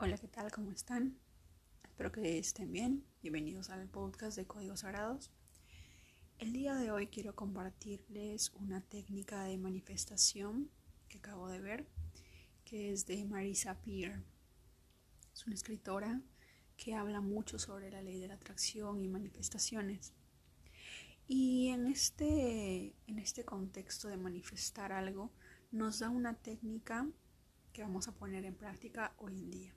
Hola, ¿qué tal? ¿Cómo están? Espero que estén bien. Bienvenidos al podcast de Códigos Sagrados. El día de hoy quiero compartirles una técnica de manifestación que acabo de ver, que es de Marisa Peer. Es una escritora que habla mucho sobre la ley de la atracción y manifestaciones. Y en este, en este contexto de manifestar algo, nos da una técnica que vamos a poner en práctica hoy en día.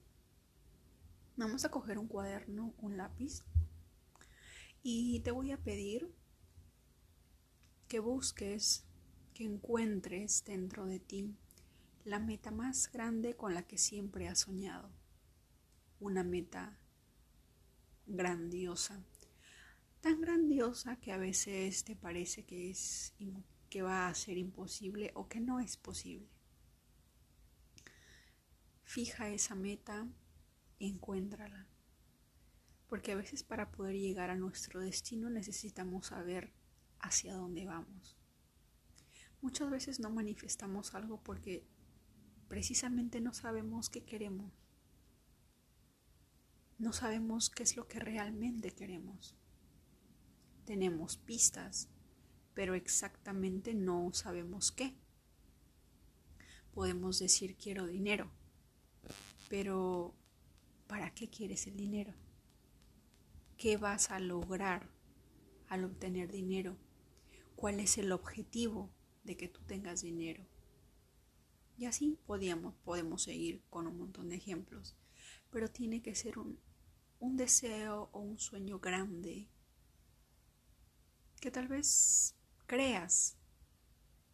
Vamos a coger un cuaderno, un lápiz y te voy a pedir que busques, que encuentres dentro de ti la meta más grande con la que siempre has soñado. Una meta grandiosa. Tan grandiosa que a veces te parece que es que va a ser imposible o que no es posible. Fija esa meta encuéntrala. Porque a veces para poder llegar a nuestro destino necesitamos saber hacia dónde vamos. Muchas veces no manifestamos algo porque precisamente no sabemos qué queremos. No sabemos qué es lo que realmente queremos. Tenemos pistas, pero exactamente no sabemos qué. Podemos decir quiero dinero, pero ¿para qué quieres el dinero? ¿Qué vas a lograr al obtener dinero? ¿Cuál es el objetivo de que tú tengas dinero? Y así podíamos, podemos seguir con un montón de ejemplos, pero tiene que ser un, un deseo o un sueño grande que tal vez creas.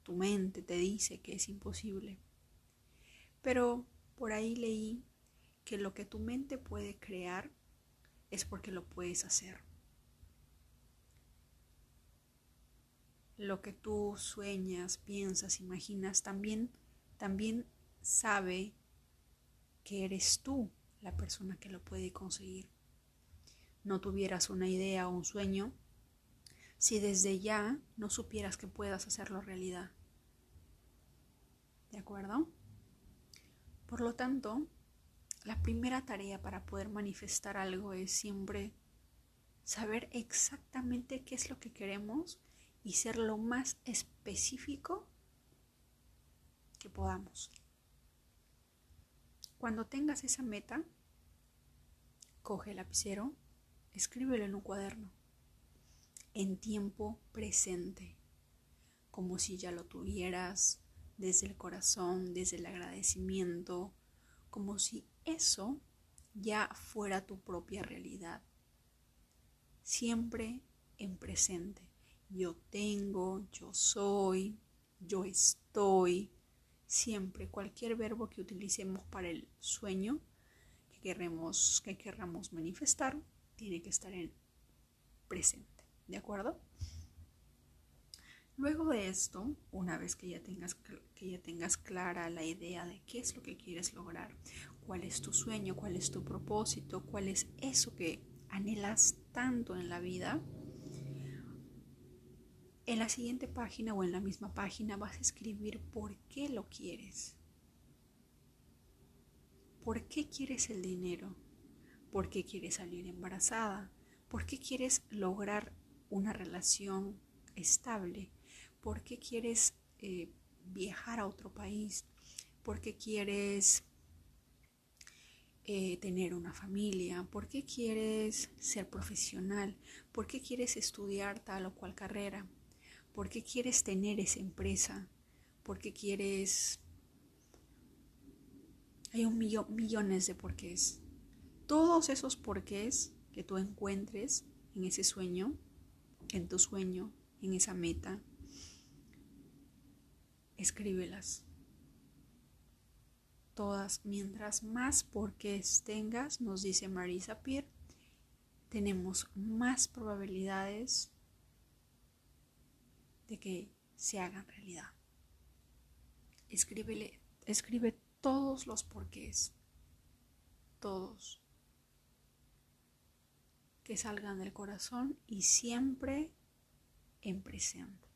Tu mente te dice que es imposible. Pero por ahí leí que lo que tu mente puede crear es porque lo puedes hacer. Lo que tú sueñas, piensas, imaginas, también, también sabe que eres tú la persona que lo puede conseguir. No tuvieras una idea o un sueño si desde ya no supieras que puedas hacerlo realidad. ¿De acuerdo? Por lo tanto, la primera tarea para poder manifestar algo es siempre saber exactamente qué es lo que queremos y ser lo más específico que podamos. Cuando tengas esa meta, coge el lapicero, escríbelo en un cuaderno, en tiempo presente, como si ya lo tuvieras desde el corazón, desde el agradecimiento, como si eso ya fuera tu propia realidad. Siempre en presente. Yo tengo, yo soy, yo estoy. Siempre cualquier verbo que utilicemos para el sueño que queremos, que querramos manifestar, tiene que estar en presente. ¿De acuerdo? Luego de esto, una vez que ya tengas que ya tengas clara la idea de qué es lo que quieres lograr, cuál es tu sueño, cuál es tu propósito, cuál es eso que anhelas tanto en la vida, en la siguiente página o en la misma página vas a escribir por qué lo quieres. ¿Por qué quieres el dinero? ¿Por qué quieres salir embarazada? ¿Por qué quieres lograr una relación estable? ¿Por qué quieres eh, viajar a otro país? ¿Por qué quieres eh, tener una familia? ¿Por qué quieres ser profesional? ¿Por qué quieres estudiar tal o cual carrera? ¿Por qué quieres tener esa empresa? ¿Por qué quieres... Hay un millón, millones de porqués. Todos esos porqués que tú encuentres en ese sueño, en tu sueño, en esa meta, escríbelas. Todas, mientras más porqués tengas, nos dice Marisa Peer, tenemos más probabilidades de que se hagan realidad. Escríbele, escribe todos los porqués, todos, que salgan del corazón y siempre en presente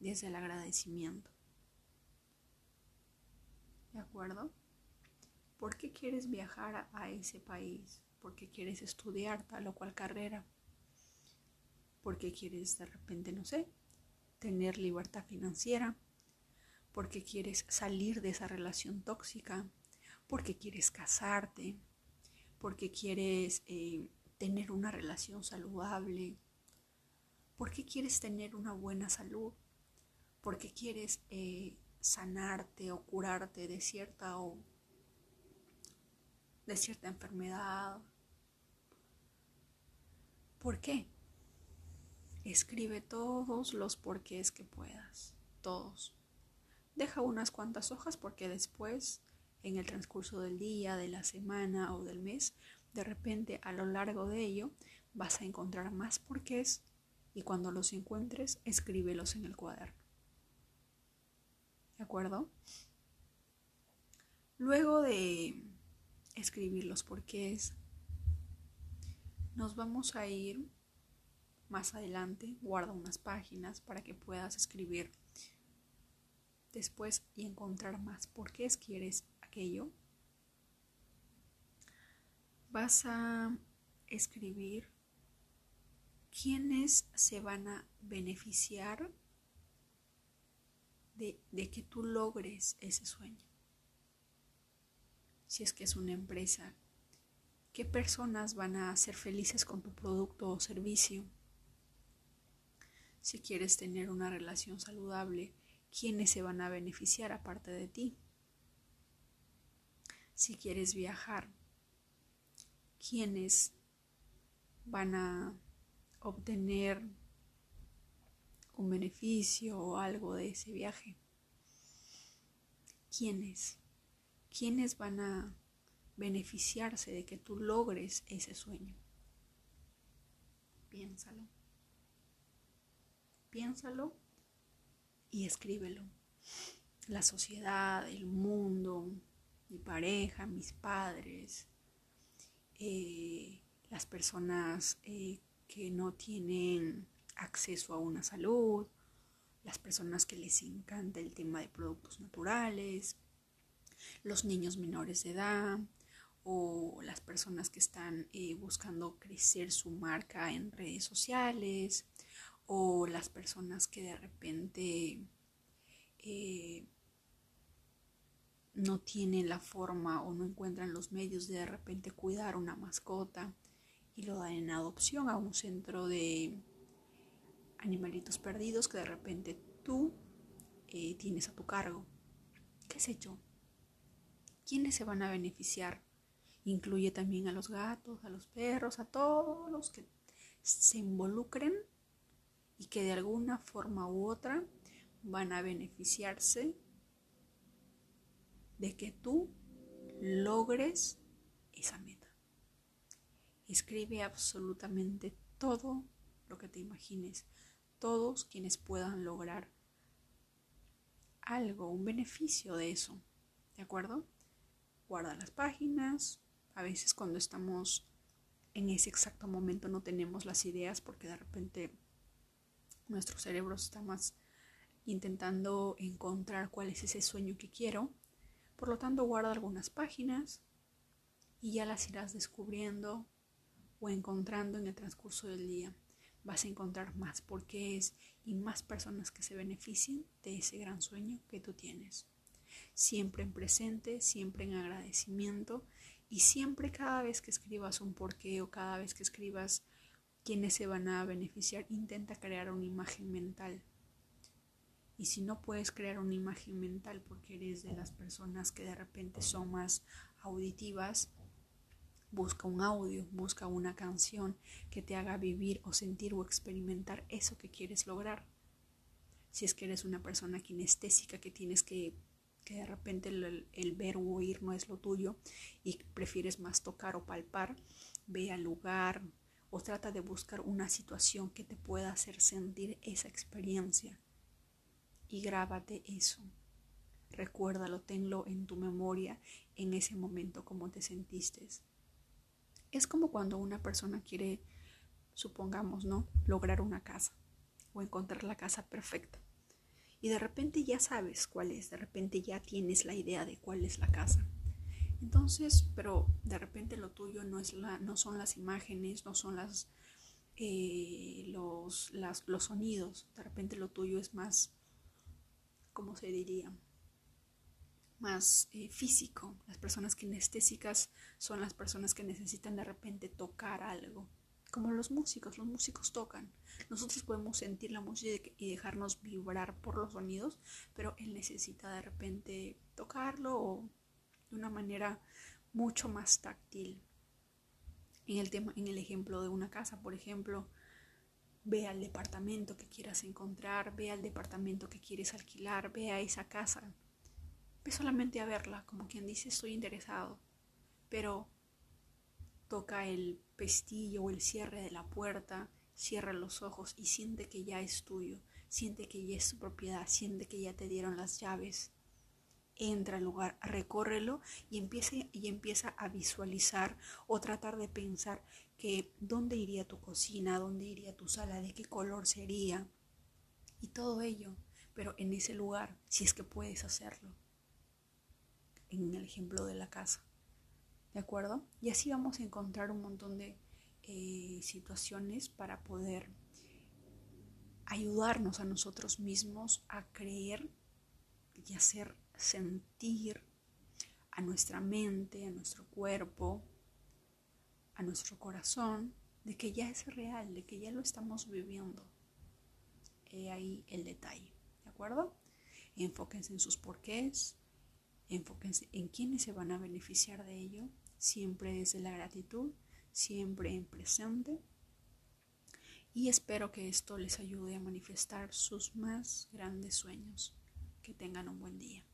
desde el agradecimiento. ¿De acuerdo? ¿Por qué quieres viajar a ese país? ¿Por qué quieres estudiar tal o cual carrera? ¿Por qué quieres de repente, no sé, tener libertad financiera? ¿Por qué quieres salir de esa relación tóxica? ¿Por qué quieres casarte? ¿Por qué quieres eh, tener una relación saludable? ¿Por qué quieres tener una buena salud? ¿Por qué quieres eh, sanarte o curarte de cierta o de cierta enfermedad. ¿Por qué? Escribe todos los porqués que puedas, todos. Deja unas cuantas hojas porque después, en el transcurso del día, de la semana o del mes, de repente a lo largo de ello vas a encontrar más porqués y cuando los encuentres, escríbelos en el cuaderno. ¿De acuerdo? Luego de escribir los porqués. Nos vamos a ir más adelante, guarda unas páginas para que puedas escribir después y encontrar más porqués quieres aquello. Vas a escribir quiénes se van a beneficiar de, que tú logres ese sueño si es que es una empresa, qué personas van a ser felices con tu producto o servicio. Si quieres tener una relación saludable, ¿quiénes se van a beneficiar aparte de ti? Si quieres viajar, ¿quiénes van a obtener un beneficio o algo de ese viaje? ¿Quiénes? ¿quiénes van a beneficiarse de que tú logres ese sueño? Piénsalo. Piénsalo y escríbelo. La sociedad, el mundo, mi pareja, mis padres, eh, las personas eh, que no tienen acceso a una salud, las personas que les encanta el tema de productos naturales, los niños menores de edad o las personas que están eh, buscando crecer su marca en redes sociales o las personas que de repente eh, no tienen la forma o no encuentran los medios de de repente cuidar una mascota y lo dan en adopción a un centro de animalitos perdidos que de repente tú eh, tienes a tu cargo. ¿Qué sé yo? ¿quiénes se van a beneficiar? Incluye también a los gatos, a los perros, a todos los que se involucren y que de alguna forma u otra van a beneficiarse de que tú logres esa meta. Escribe absolutamente todo lo que te imagines, todos quienes puedan lograr algo, un beneficio de eso, ¿de acuerdo? guarda las páginas. A veces cuando estamos en ese exacto momento no tenemos las ideas porque de repente nuestro cerebro está más intentando encontrar cuál es ese sueño que quiero. Por lo tanto, guarda algunas páginas y ya las irás descubriendo o encontrando en el transcurso del día. Vas a encontrar más porqués y más personas que se beneficien de ese gran sueño que tú tienes siempre en presente, siempre en agradecimiento y siempre cada vez que escribas un porqué o cada vez que escribas quiénes se van a beneficiar, intenta crear una imagen mental. Y si no puedes crear una imagen mental porque eres de las personas que de repente son más auditivas, busca un audio, busca una canción que te haga vivir o sentir o experimentar eso que quieres lograr. Si es que eres una persona kinestésica que tienes que que de repente el, ver o oír no es lo tuyo y prefieres más tocar o palpar, ve al lugar o trata de buscar una situación que te pueda hacer sentir esa experiencia y grábate eso. Recuérdalo, tenlo en tu memoria en ese momento como te sentiste. Es como cuando una persona quiere, supongamos, ¿no? Lograr una casa o encontrar la casa perfecta y de repente ya sabes cuál es, de repente ya tienes la idea de cuál es la casa. Entonces, pero de repente lo tuyo no, es la, no son las imágenes, no son las, eh, los, los sonidos, de repente lo tuyo es más, ¿cómo se diría? Más eh, físico. Las personas kinestésicas son las personas que necesitan de repente tocar algo. Como los músicos, los músicos tocan. Nosotros podemos sentir la música y dejarnos vibrar por los sonidos, pero él necesita de repente tocarlo o de una manera mucho más táctil. En el, tema, en el ejemplo de una casa, por ejemplo, ve al departamento que quieras encontrar, ve al departamento que quieres alquilar, ve a esa casa. Ve solamente a verla, como quien dice estoy interesado, pero toca el pestillo o el cierre de la puerta, cierra los ojos y siente que ya es tuyo, siente que ya es tu propiedad, siente que ya te dieron las llaves. Entra al lugar, recórrelo y empieza, y empieza a visualizar o tratar de pensar que dónde iría tu cocina, dónde iría tu sala, de qué color sería y todo ello, pero en ese lugar, si es que puedes hacerlo, en el ejemplo de la casa, ¿de acuerdo? Y así vamos a encontrar un montón de eh, situaciones para poder ayudarnos a nosotros mismos a creer y hacer sentir a nuestra mente, a nuestro cuerpo, a nuestro corazón, de que ya es real, de que ya lo estamos viviendo. He ahí el detalle, ¿de acuerdo? Enfóquense en sus porqués, enfóquense en quiénes se van a beneficiar de ello, siempre desde la gratitud, siempre en presente. Y espero que esto les ayude a manifestar sus más grandes sueños. Que tengan un buen día.